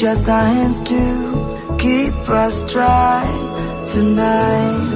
just our hands to keep us dry tonight.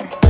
on.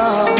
love.